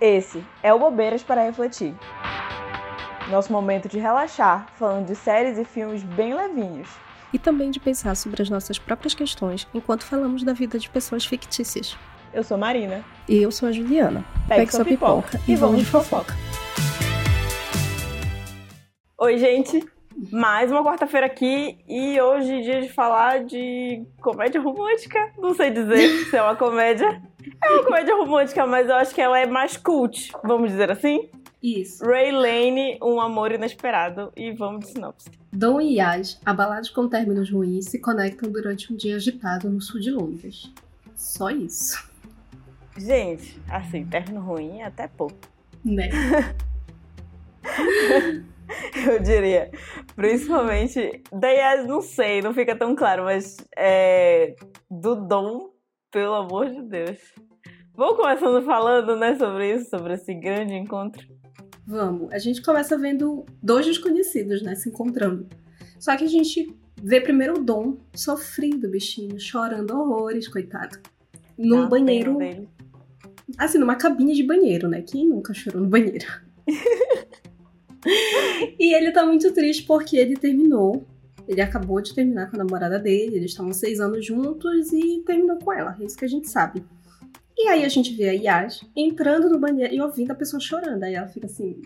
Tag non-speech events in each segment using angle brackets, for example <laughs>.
Esse é o Bobeiras para Refletir. Nosso momento de relaxar, falando de séries e filmes bem levinhos. E também de pensar sobre as nossas próprias questões enquanto falamos da vida de pessoas fictícias. Eu sou Marina. E eu sou a Juliana. Pegue, Pegue sua pipoca, pipoca e vamos de fofoca. Oi, gente. Mais uma quarta-feira aqui e hoje é dia de falar de comédia romântica. Não sei dizer se é uma <laughs> comédia. É uma comédia romântica, mas eu acho que ela é mais cult, vamos dizer assim. Isso. Ray Lane, Um Amor Inesperado. E vamos de sinopse. Dom e Yas, abalados com términos ruins, se conectam durante um dia agitado no sul de Londres. Só isso. Gente, assim, término ruim é até pouco. Né? <laughs> <laughs> eu diria. Principalmente. Daí, não sei, não fica tão claro, mas é, do Dom, pelo amor de Deus. Vamos começando falando, né, sobre isso, sobre esse grande encontro. Vamos. A gente começa vendo dois desconhecidos, né, se encontrando. Só que a gente vê primeiro o Dom sofrendo, bichinho, chorando horrores, coitado. Num banheiro. Assim, numa cabine de banheiro, né? Quem nunca chorou no banheiro? <laughs> e ele tá muito triste porque ele terminou. Ele acabou de terminar com a namorada dele, eles estavam seis anos juntos e terminou com ela. É isso que a gente sabe. E aí a gente vê a Yas entrando no banheiro e ouvindo a pessoa chorando. Aí ela fica assim,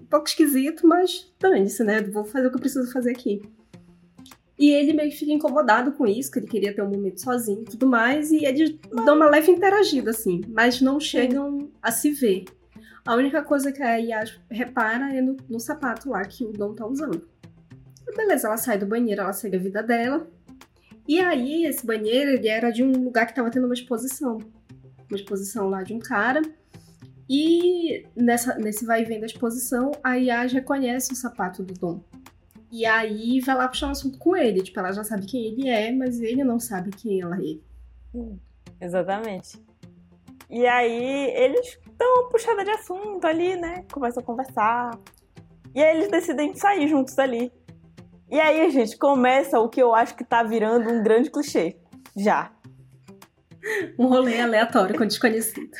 um pouco esquisito, mas dane-se, né? Vou fazer o que eu preciso fazer aqui. E ele meio que fica incomodado com isso, que ele queria ter um momento sozinho e tudo mais, e eles dão uma leve interagida, assim, mas não chegam a se ver. A única coisa que a Yas repara é no, no sapato lá que o Dom tá usando. Beleza, ela sai do banheiro, ela segue a vida dela. E aí, esse banheiro, ele era de um lugar que tava tendo uma exposição. Uma exposição lá de um cara. E nessa, nesse vai e vem da exposição, a Yas reconhece o sapato do Dom. E aí vai lá puxar um assunto com ele. Tipo, ela já sabe quem ele é, mas ele não sabe quem ela é. Hum, exatamente. E aí eles uma puxada de assunto ali, né? Começam a conversar. E aí eles decidem sair juntos ali. E aí, gente, começa o que eu acho que tá virando um grande clichê. Já. Um rolê aleatório com desconhecido.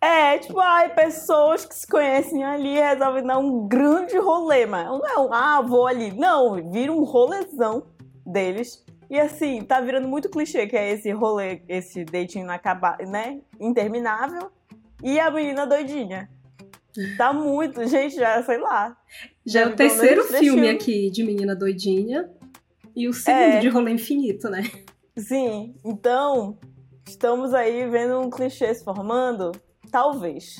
É, tipo, ai, pessoas que se conhecem ali resolvem dar um grande rolê, mas não é um, ah, vou ali. Não, vira um rolezão deles. E assim, tá virando muito clichê que é esse rolê, esse dating inacabado, né? Interminável. E a menina doidinha. Tá muito, gente, já sei lá. Já é o terceiro filme aqui de menina doidinha e o segundo é. de rolê infinito, né? Sim, então estamos aí vendo um clichê se formando, talvez.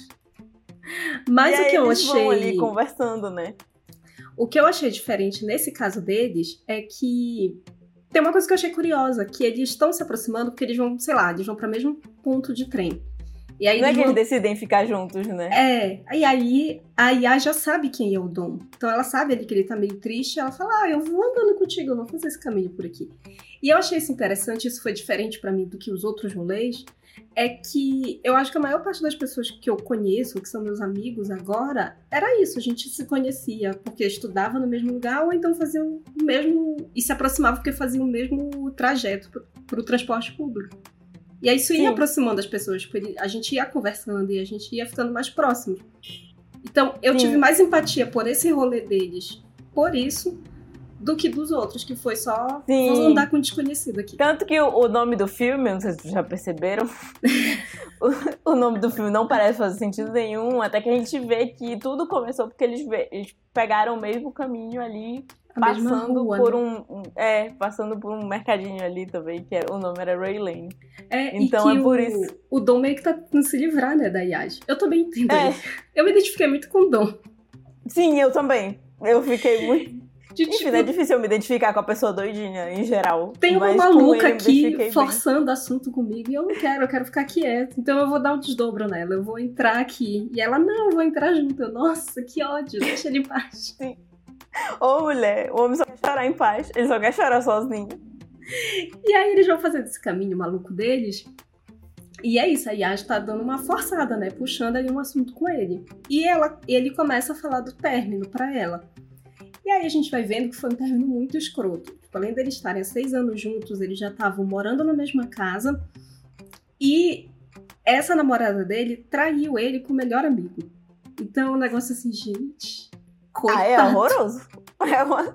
Mas e o que eu achei vão ali conversando, né? O que eu achei diferente nesse caso deles é que tem uma coisa que eu achei curiosa, que eles estão se aproximando porque eles vão, sei lá, eles vão para o mesmo ponto de trem. E aí Não é que eles decidem ficar juntos, né? É. E aí a Yá já sabe quem é o Dom. Então ela sabe ali que ele tá meio triste. Ela fala: Ah, eu vou andando contigo, eu vou fazer esse caminho por aqui. E eu achei isso interessante, isso foi diferente para mim do que os outros rolês. É que eu acho que a maior parte das pessoas que eu conheço, que são meus amigos agora, era isso. A gente se conhecia porque estudava no mesmo lugar ou então fazia o mesmo. e se aproximava porque fazia o mesmo trajeto para o transporte público. E aí isso ia Sim. aproximando as pessoas, porque a gente ia conversando e a gente ia ficando mais próximo. Então, eu Sim. tive mais empatia por esse rolê deles, por isso, do que dos outros, que foi só Sim. vamos andar com um desconhecido aqui. Tanto que o, o, nome do filme, não sei se vocês já perceberam, <laughs> o, o, nome do filme não parece fazer sentido nenhum, até que a gente vê que tudo começou porque eles, eles pegaram o mesmo caminho ali passando rua, por né? um, é passando por um mercadinho ali também que era, o nome era Ray Lane é, então é por o, isso o Dom meio que tá tentando se livrar né da Yage eu também entendo é. eu me identifiquei muito com o Dom sim eu também eu fiquei muito de, Enfim, tipo, é difícil eu me identificar com a pessoa doidinha, em geral. Tem uma maluca aqui forçando bem. assunto comigo e eu não quero, eu quero ficar quieta. Então eu vou dar um desdobro nela, eu vou entrar aqui. E ela, não, eu vou entrar junto. Eu, nossa, que ódio, deixa ele em paz. Sim. Ô, mulher, o homem só quer chorar em paz, ele só quer chorar sozinho. E aí eles vão fazendo esse caminho maluco deles. E é isso, a Yas tá dando uma forçada, né? Puxando ali um assunto com ele. E ela, ele começa a falar do término para ela. E aí a gente vai vendo que foi um término muito escroto. Tipo, além deles estarem há seis anos juntos, eles já estavam morando na mesma casa. E essa namorada dele traiu ele com o melhor amigo. Então, um negócio assim, gente. Coitado. Ah, é horroroso. <laughs> É uma,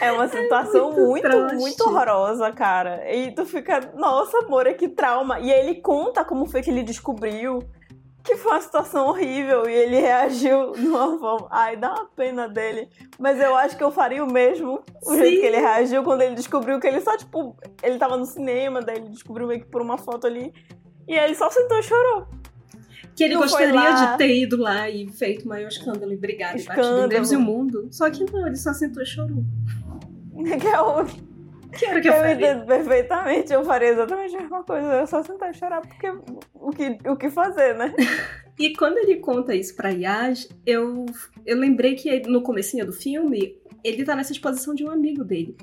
é uma situação muito, muito muito, traste. horrorosa, cara. E tu fica, nossa, amor, é que trauma. E aí ele conta como foi que ele descobriu que foi uma situação horrível e ele reagiu <laughs> de uma forma. Ai, dá uma pena dele. Mas eu acho que eu faria o mesmo. O Sim. jeito que ele reagiu quando ele descobriu que ele só, tipo, ele tava no cinema, daí ele descobriu meio que por uma foto ali. E aí ele só sentou e chorou. Que ele Não gostaria de ter ido lá e feito o maior escândalo e brigado e Escândalo. em Deus e o mundo. Só que não, ele só sentou e chorou. Que é o Que era o que eu Eu faria. entendo perfeitamente, eu faria exatamente a mesma coisa. Eu só sentar e chorar, porque o que, o que fazer, né? <laughs> E quando ele conta isso pra Yas, eu, eu lembrei que no comecinho do filme, ele tá nessa exposição de um amigo dele.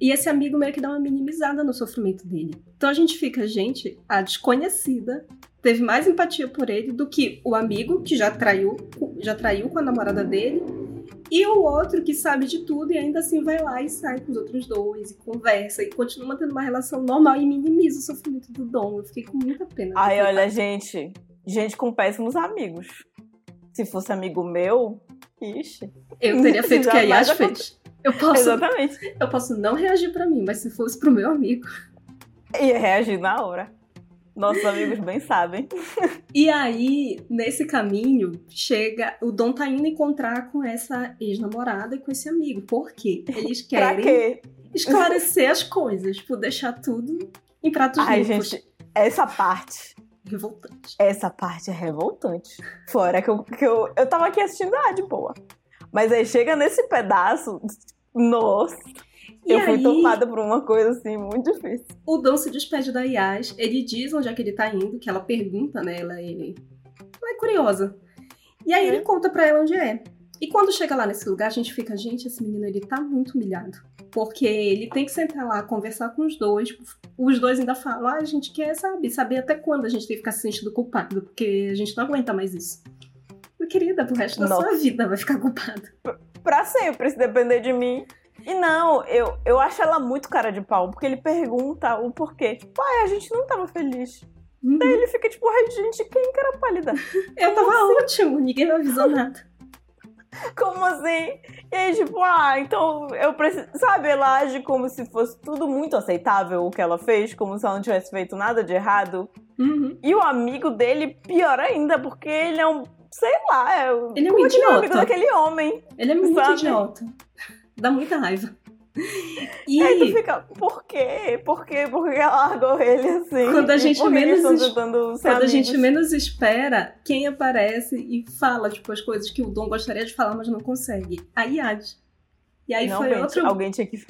E esse amigo meio que dá uma minimizada no sofrimento dele. Então a gente fica, gente, a desconhecida teve mais empatia por ele do que o amigo que já traiu, já traiu com a namorada dele, e o outro que sabe de tudo e ainda assim vai lá e sai com os outros dois e conversa e continua mantendo uma relação normal e minimiza o sofrimento do Dom. Eu fiquei com muita pena. Ai, olha, gente, gente com péssimos amigos. Se fosse amigo meu, ixi. Eu teria <laughs> feito o que a Yas fez. Eu posso, Exatamente. eu posso não reagir pra mim, mas se fosse pro meu amigo. Ia reagir na hora. Nossos amigos bem sabem. E aí, nesse caminho, chega. O Dom tá indo encontrar com essa ex-namorada e com esse amigo. Por quê? Eles <laughs> querem esclarecer as coisas, tipo, deixar tudo em pratos Ai, limpos. gente, essa parte. Revoltante. Essa parte é revoltante. Fora que eu, que eu, eu tava aqui assistindo, ah, de boa. Mas aí chega nesse pedaço, nossa, E eu fui aí, tomada por uma coisa assim, muito difícil. o Dom se despede da Yas, ele diz onde é que ele tá indo, que ela pergunta, né? Ela é, ela é curiosa. E aí É. ele conta pra ela onde é. E quando chega lá nesse lugar, a gente fica, gente, esse menino ele tá muito humilhado. Porque ele tem que sentar lá, conversar com os dois. Os dois ainda falam, ah, a gente quer, sabe, saber até quando a gente tem que ficar se sentindo culpado, porque a gente não aguenta mais isso. Meu querida, pro resto da Nossa. sua vida vai ficar culpado. Pra sempre, se depender de mim. E não, eu, eu acho ela muito cara de pau, porque ele pergunta o porquê. Tipo, ai, a gente não tava feliz. Uhum. Daí ele fica tipo, ai, gente, quem que era pálida? <laughs> Eu como tava ótimo, ninguém me avisou nada. <laughs> Como assim? E aí, tipo, ah, então eu preciso. Sabe, ela age como se fosse tudo muito aceitável o que ela fez, como se ela não tivesse feito nada de errado. Uhum. E o amigo dele, pior ainda, porque ele é um. Sei lá, é, Ele é um como é que ele é amigo idiota. daquele homem? Ele é muito Sabe? idiota. Dá muita raiva. E aí tu fica, por quê? Por quê? Por que ela largou ele assim? Quando a gente menos es- quando a gente menos espera, quem aparece e fala, tipo, as coisas que o Dom gostaria de falar, mas não consegue? A Yad. E aí foi Finalmente, outro, alguém tinha que.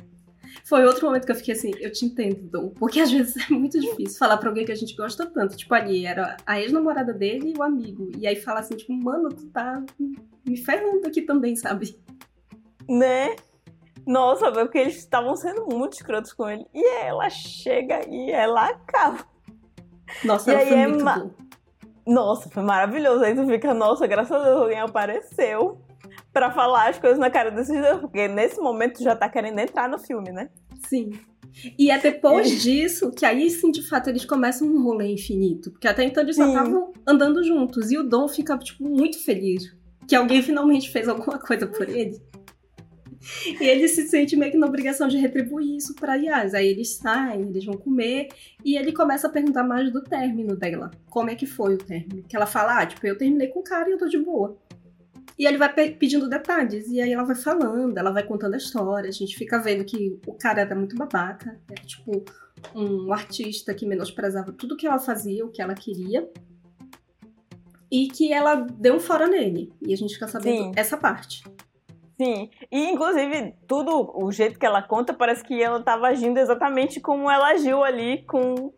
foi outro momento que eu fiquei assim, eu te entendo, Dom. Porque às vezes <laughs> é muito difícil falar pra alguém que a gente gosta tanto. Tipo, ali era a ex-namorada dele e o amigo. E aí fala assim, tipo, mano, tu tá me ferrando aqui também, sabe? Né? Nossa, porque eles estavam sendo muito escrotos com ele. E ela chega e ela acaba. Nossa, E aí foi é ma-. Nossa, foi maravilhoso. Aí tu fica, nossa, graças a Deus alguém apareceu pra falar as coisas na cara desses dois. Porque nesse momento tu já tá querendo entrar no filme, né? Sim. E é depois <laughs> disso que aí sim, de fato, eles começam um rolê infinito. Porque até então eles só Sim. estavam andando juntos. E o Dom fica, tipo, muito feliz que alguém <laughs> finalmente fez alguma coisa por ele. E ele se sente meio que na obrigação de retribuir isso pra Yas. Aí eles saem, eles vão comer. E ele começa a perguntar mais do término dela. Como é que foi o término? Que ela fala, ah, tipo, eu terminei com o cara e eu tô de boa. E ele vai pe- pedindo detalhes, e aí ela vai falando, ela vai contando a história, a gente fica vendo que o cara era muito babaca, era tipo um artista que menosprezava tudo que ela fazia, o que ela queria, e que ela deu um fora nele. E a gente fica sabendo Sim. essa parte. Sim. E inclusive, tudo, o jeito que ela conta, parece que ela tava agindo exatamente como ela agiu ali com,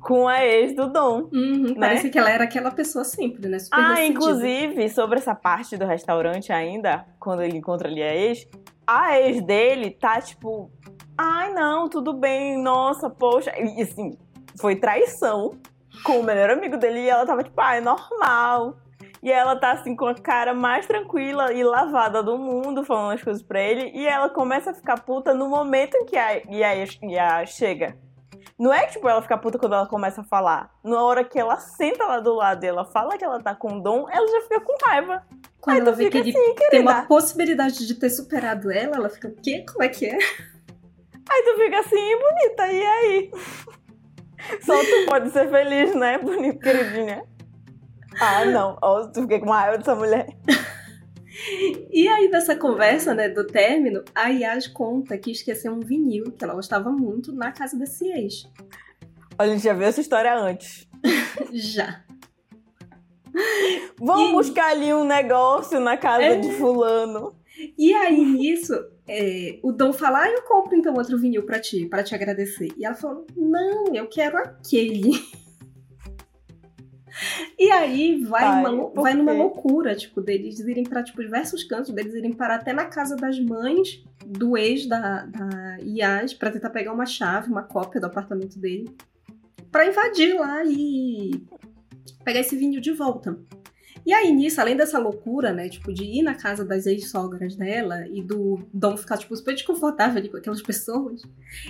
com a ex do Dom. Uhum, Parece que ela era aquela pessoa sempre, né? Super Né? Ah, decidida. inclusive, sobre essa parte do restaurante ainda, quando ele encontra ali a ex, a ex dele tá tipo, ai não, tudo bem, nossa, poxa. E assim, foi traição com o melhor amigo dele e ela tava tipo, ah, é normal. E ela tá assim com a cara mais tranquila e lavada do mundo, falando as coisas pra ele. E ela começa a ficar puta no momento em que a Yaya Yaya chega. Não é tipo, ela fica puta quando ela começa a falar. Na hora que ela senta lá do lado e ela fala que ela tá com dom, ela já fica com raiva. Quando Aí ela tu vê que assim, tem querida. uma possibilidade de ter superado ela, ela fica, o quê? Como é que é? Aí tu fica assim, bonita, e aí? <laughs> Só tu pode ser feliz, né, bonita, queridinha? Ah, não. Tu fiquei com uma raiva dessa mulher. E aí, nessa conversa, né, do término, a Yas conta que esqueceu um vinil que ela gostava muito na casa desse ex. Olha, a gente já viu essa história antes. <laughs> Já. Vamos E- buscar ali um negócio na casa É. de fulano. E aí, nisso, é, o Dom fala, ah, eu compro então outro vinil pra ti, pra te agradecer. E ela falou, não, eu quero aquele. E aí vai, Ai, uma vai numa loucura, tipo, deles irem pra tipo, diversos cantos, deles irem parar até na casa das mães do ex da, da Yas pra tentar pegar uma chave, uma cópia do apartamento dele, pra invadir lá e pegar esse vinil de volta. E aí, nisso, além dessa loucura, né, tipo, de ir na casa das ex-sogras dela e do Dom ficar, tipo, super desconfortável ali com aquelas pessoas,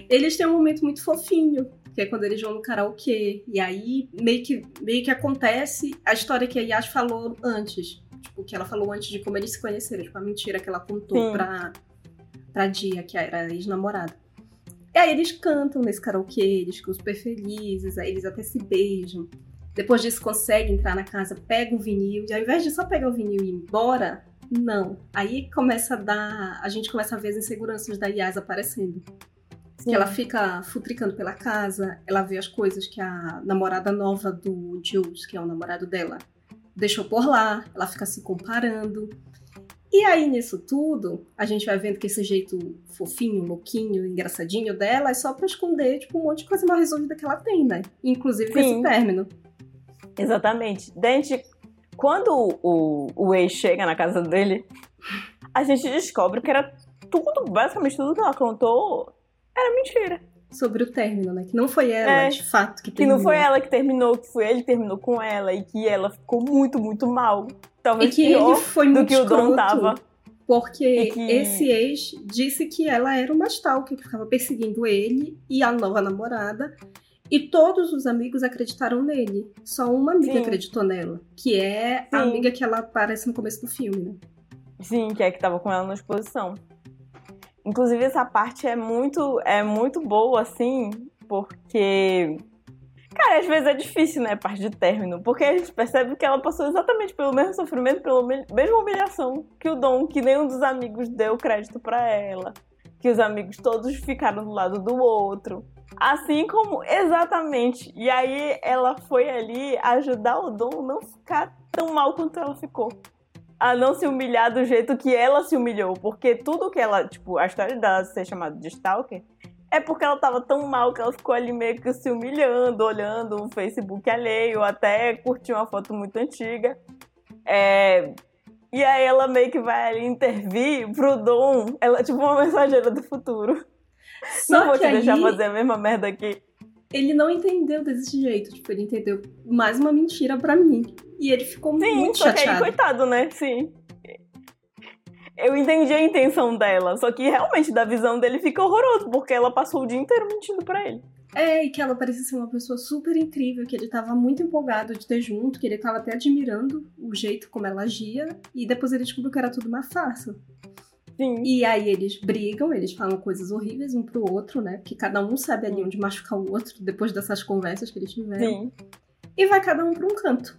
eles têm um momento muito fofinho, que é quando eles vão no karaokê. E aí, meio que, meio que acontece a história que a Yas falou antes. Tipo, que ela falou antes de como eles se conheceram. Tipo, a mentira que ela contou Sim. pra, pra Dia, que era ex-namorada. E aí eles cantam nesse karaokê, eles ficam super felizes, aí eles até se beijam. Depois disso, consegue entrar na casa, pega o vinil, e ao invés de só pegar o vinil e ir embora, não. Aí começa a dar. A gente começa a ver as inseguranças da Yas aparecendo. Que ela fica futricando pela casa, ela vê as coisas que a namorada nova do Jules, que é o namorado dela, deixou por lá, ela fica se comparando. E aí, nisso tudo, a gente vai vendo que esse jeito fofinho, louquinho, engraçadinho dela é só pra esconder, tipo, um monte de coisa mal resolvida que ela tem, né? Inclusive com esse Sim. término. Exatamente. Dente, quando o, o ex chega na casa dele, a gente descobre que era tudo, basicamente tudo que ela contou era mentira. Sobre o término, né? Que não foi ela, É. de fato, que Que terminou. não foi ela que terminou, que foi ele que terminou com ela e que ela ficou muito, muito mal. E Talvez que pior ele foi do muito que o escroto, tava. Porque E que- esse ex disse que ela era uma stalker que ficava perseguindo ele e a nova namorada. E todos os amigos acreditaram nele. Só uma amiga Sim. acreditou nela. Que é a Sim. amiga que ela aparece no começo do filme, né? Sim, que é que tava com ela na exposição. Inclusive, essa parte é muito, é muito boa, assim, porque. Cara, às vezes é difícil, né? A parte de término. Porque a gente percebe que ela passou exatamente pelo mesmo sofrimento, pela mesma humilhação que o Dom, que nenhum dos amigos deu crédito pra ela. Que os amigos todos ficaram do lado do outro. Assim como, exatamente. E aí ela foi ali ajudar o Dom não ficar tão mal quanto ela ficou a não se humilhar do jeito que ela se humilhou. Porque tudo que ela, tipo, a história dela ser chamada de Stalker é porque ela tava tão mal que ela ficou ali meio que se humilhando, olhando o Facebook alheio, até curtiu uma foto muito antiga. É, E aí ela meio que vai ali intervir pro Dom. Ela é tipo uma mensageira do futuro. Só não vou te deixar aí fazer a mesma merda aqui. ele não entendeu desse jeito. Tipo, ele entendeu mais uma mentira pra mim. E ele ficou Sim, muito só que aí, chateado. coitado, né? Sim. Eu entendi a intenção dela, só que realmente da visão dele fica horroroso, porque ela passou o dia inteiro mentindo pra ele. É, e que ela parecia ser uma pessoa super incrível, que ele tava muito empolgado de ter junto, que ele tava até admirando o jeito como ela agia, e depois ele descobriu que era tudo uma farsa. Sim. E aí eles brigam, eles falam coisas horríveis um pro outro, né? Porque cada um sabe ali onde machucar o outro depois dessas conversas que eles tiveram. Sim. E vai cada um pra um canto.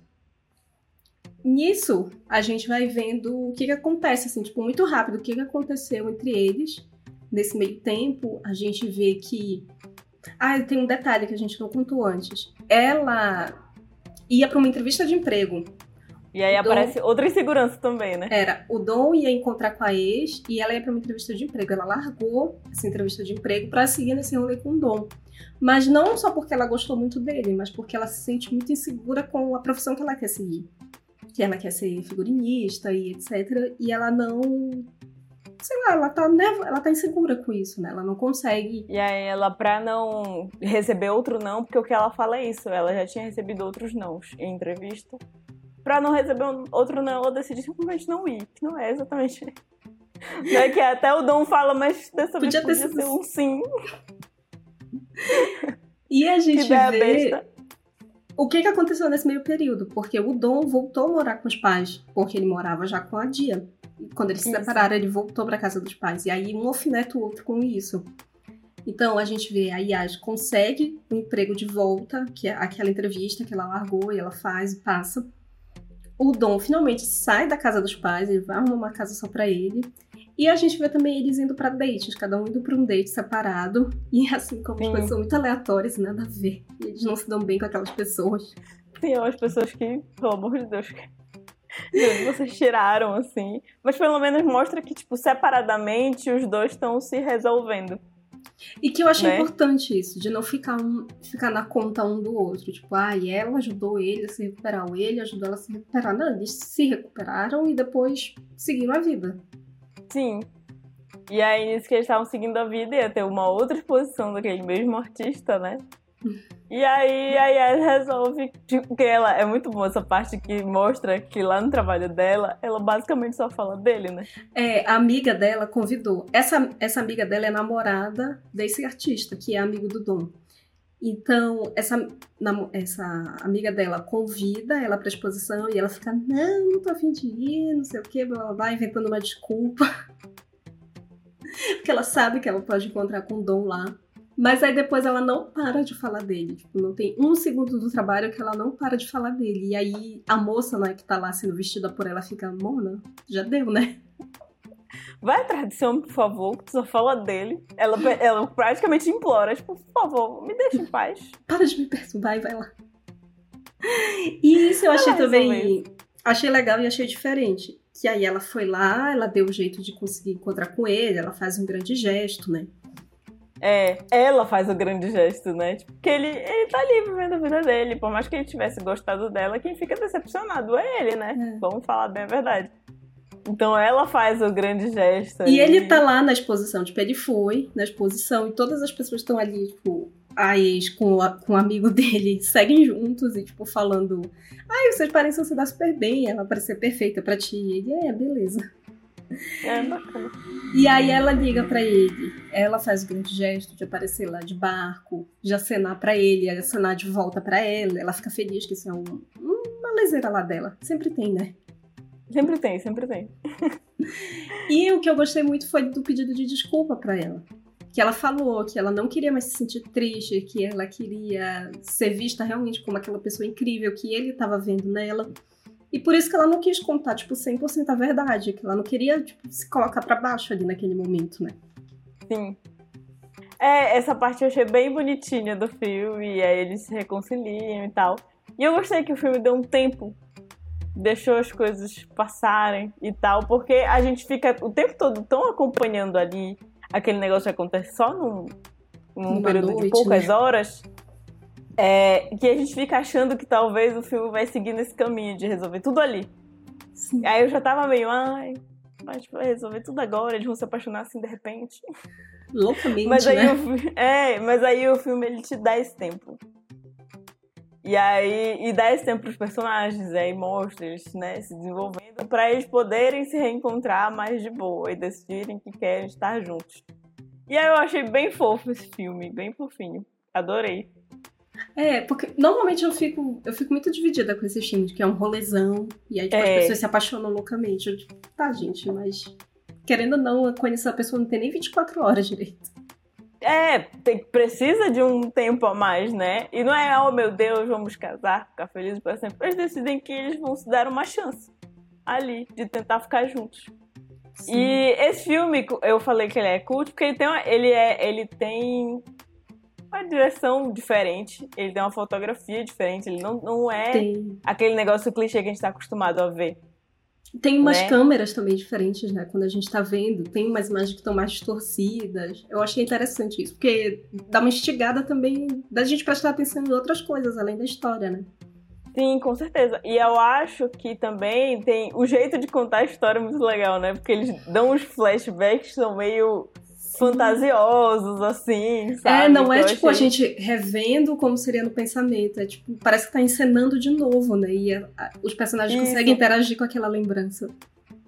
Nisso, a gente vai vendo o que que acontece, assim, tipo, muito rápido, o que que aconteceu entre eles. Nesse meio tempo, a gente vê que. Ah, tem um detalhe que a gente não contou antes. Ela ia pra uma entrevista de emprego. E aí Dom- aparece outra insegurança também, né? Era, o Dom ia encontrar com a ex e ela ia pra uma entrevista de emprego. Ela largou essa entrevista de emprego pra seguir nesse rolê com o Dom. Mas não só porque ela gostou muito dele, mas porque ela se sente muito insegura com a profissão que ela quer seguir. Que ela quer ser figurinista e etc. E ela não. Sei lá, ela tá, ela tá insegura com isso, né? Ela não consegue. E aí ela, pra não receber outro não, porque o que ela fala é isso, ela já tinha recebido outros nãos em entrevista. Pra não receber outro não, ela decide simplesmente não ir, que não é exatamente. <laughs> Não é que até o Dom fala, mas dessa Podia vez ter podia sido ser um sim. E a gente vê o que, que aconteceu nesse meio período. Porque o Dom voltou a morar com os pais, porque ele morava já com a Dia. E Quando eles se separaram, ele voltou pra casa dos pais. E aí um alfineta o outro com isso. Então a gente vê a Yas consegue um emprego de volta, que é aquela entrevista que ela largou e ela faz e passa. O Dom finalmente sai da casa dos pais, ele vai arrumar uma casa só pra ele. E a gente vê também eles indo pra dates, cada um indo pra um date separado. E assim, como as Sim. coisas são muito aleatórias, nada a ver. Eles não se dão bem com aquelas pessoas. Tem umas pessoas que, pelo amor de Deus, vocês tiraram, assim. Mas pelo menos mostra que, tipo, separadamente os dois estão se resolvendo. E que eu achei Né? importante isso, de não ficar, um, ficar na conta um do outro. Tipo, ah, e ela ajudou ele a se recuperar, ou ele ajudou ela a se recuperar. Não, eles se recuperaram e depois seguiram a vida. Sim. E aí, nisso que eles estavam seguindo a vida, ia ter uma outra exposição daquele mesmo artista, né? E aí, a Yas resolve, tipo, porque ela é muito boa essa parte que mostra que lá no trabalho dela, ela basicamente só fala dele, né? É, a amiga dela convidou. Essa, essa amiga dela é namorada desse artista, que é amigo do Dom. Então, essa, essa amiga dela convida ela pra exposição e ela fica, não, não tô afim de ir, não sei o que, blá blá blá, inventando uma desculpa. <laughs> Porque ela sabe que ela pode encontrar com o Dom lá. Mas aí depois ela não para de falar dele. Tipo, não tem um segundo do trabalho que ela não para de falar dele. E aí a moça, né, que tá lá sendo vestida por ela, fica, Mona, já deu, né? Vai atrás desse homem, por favor, que só fala dele. Ela, ela praticamente implora, tipo, por favor, me deixa em paz. Para de me perturbar e vai lá. E isso eu achei Ela também. Achei legal e achei diferente. Que aí ela foi lá, ela deu o jeito de conseguir encontrar com ele, ela faz um grande gesto, né? É, ela faz o grande gesto, né? Tipo, que ele, ele tá ali vivendo a vida dele. Por mais que ele tivesse gostado dela, quem fica decepcionado é ele, né? É. Vamos falar bem a verdade. Então ela faz o grande gesto. E ali. ele tá lá na exposição, tipo, ele foi na exposição e todas as pessoas estão ali, tipo, a ex com, a- com o amigo dele <laughs> seguem juntos e, tipo, falando: Ai, vocês parecem se dar super bem, ela parece ser perfeita pra ti. E ele, é, beleza. É bacana. E aí ela liga pra ele, ela faz o grande gesto de aparecer lá de barco, de acenar pra ele, acenar de volta pra ela, ela fica feliz que isso é um, uma leseira lá dela. Sempre tem, né? Sempre tem, sempre tem. E o que eu gostei muito foi do pedido de desculpa pra ela. Que ela falou que ela não queria mais se sentir triste, que ela queria ser vista realmente como aquela pessoa incrível que ele estava vendo nela. E por isso que ela não quis contar, tipo, 100% a verdade, que ela não queria, tipo, se colocar pra baixo ali naquele momento, né? Sim. É, essa parte eu achei bem bonitinha do filme, e aí eles se reconciliam e tal. E eu gostei que o filme deu um tempo, deixou as coisas passarem e tal, porque a gente fica o tempo todo tão acompanhando ali aquele negócio que acontece só num, num período de noite, poucas né? horas, é, que a gente fica achando que talvez o filme vai seguir nesse caminho de resolver tudo ali. Sim. Aí eu já tava meio, ai, mas vai resolver tudo agora, eles vão se apaixonar assim de repente. Loucamente, Mas aí, né? o, é, mas aí o filme ele te dá esse tempo. E aí, e dá esse tempo pros personagens, aí mostra eles, né, se desenvolvendo pra eles poderem se reencontrar mais de boa e decidirem que querem estar juntos. E aí eu achei bem fofo esse filme, bem fofinho. Adorei. É, porque normalmente eu fico, eu fico muito dividida com esses filmes, que é um rolezão, e aí tipo, as É. pessoas se apaixonam loucamente. Eu, tipo, tá, gente, mas querendo ou não, conhecer a pessoa não tem nem 24 horas direito. É, tem, precisa de um tempo a mais, né? E não é, oh meu Deus, vamos casar, ficar felizes para sempre. Eles decidem que eles vão se dar uma chance ali, de tentar ficar juntos. E esse filme, eu falei que ele é cult porque ele tem, uma, ele é, ele tem uma direção diferente, ele tem uma fotografia diferente, ele não, não é tem, aquele negócio clichê que a gente tá acostumado a ver. tem umas né? câmeras também diferentes, né? Quando a gente tá vendo, tem umas imagens que estão mais distorcidas. Eu achei interessante isso, porque dá uma instigada também da gente prestar atenção em outras coisas, além da história, né? Sim, com certeza. E eu acho que também tem o jeito de contar a história é muito legal, né? Porque eles dão uns flashbacks que são meio fantasiosos, assim, sabe? É, não é eu tipo a achei- gente revendo como seria no pensamento. É tipo, parece que tá encenando de novo, né? E a- a- os personagens Isso. conseguem interagir com aquela lembrança.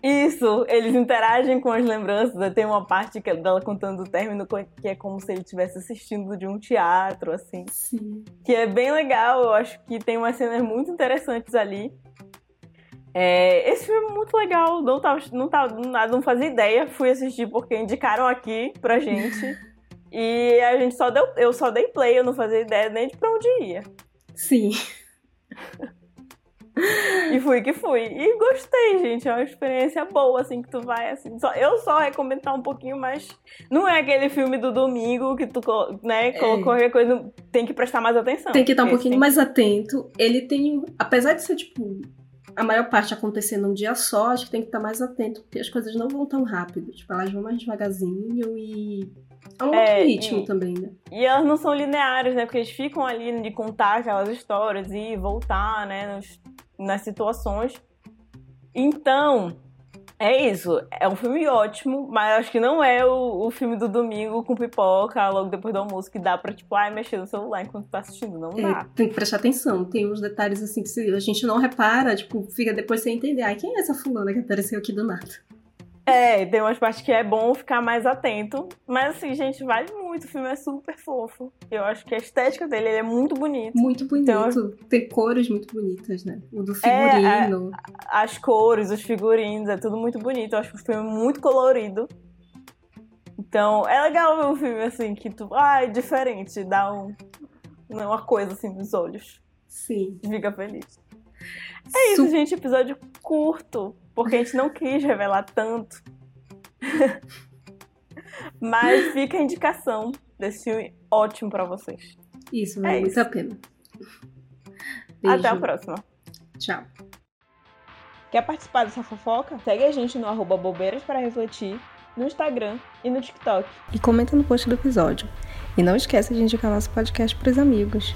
Isso, eles interagem com as lembranças. Tem uma parte que é dela contando o término que é como se ele estivesse assistindo de um teatro, assim. Sim. Que é bem legal, eu acho que tem umas cenas muito interessantes ali. É, esse filme é muito legal, não, tava, não, tava, não fazia ideia, fui assistir porque indicaram aqui pra gente. <laughs> e a gente só deu. Eu só dei play, eu não fazia ideia nem de pra onde ia. Sim. <laughs> e fui que fui. E gostei, gente. É uma experiência boa, assim, que tu vai, assim. Só, eu só recomendo um pouquinho, mas não é aquele filme do domingo que tu, né, colocou é. qualquer coisa. Tem que prestar mais atenção. Tem que estar um pouquinho mais atento. Ele tem. Apesar de ser, tipo, a maior parte acontecendo num dia só, acho que tem que estar mais atento, porque as coisas não vão tão rápido. Tipo, elas vão mais devagarzinho e. É um é, outro ritmo e, também, né? E elas não são lineares, né? Porque eles ficam ali de contar aquelas histórias e voltar, né? Nos, nas situações. Então, é isso. É um filme ótimo, mas acho que não é o, o filme do domingo com pipoca, logo depois do almoço, que dá pra, tipo, ai, mexer no celular enquanto tá assistindo. Não é, dá. Tem que prestar atenção. Tem uns detalhes assim que se a gente não repara, tipo, fica depois sem entender. Ai, quem é essa fulana que apareceu aqui do nada? É, tem umas partes que é bom ficar mais atento. Mas assim, gente, vale muito. O filme é super fofo. Eu acho que a estética dele é muito bonito. Muito bonito. Então, tem cores muito bonitas, né? O do figurino. É, as cores, os figurinos, é tudo muito bonito. Eu acho o filme muito colorido. Então, é legal ver um filme assim, que tu. Ah, é diferente, dá um, uma coisa assim nos olhos. Sim. Fica feliz. É isso, Su gente. Episódio curto porque a gente não quis revelar tanto. Mas fica a indicação desse filme ótimo para vocês. Isso, vale é muito isso. a pena. Beijo. Até a próxima. Tchau. Quer participar dessa fofoca? Segue a gente no arroba bobeiras para refletir, no Instagram e no TikTok. E comenta no post do episódio. E não esqueça de indicar nosso podcast para os amigos.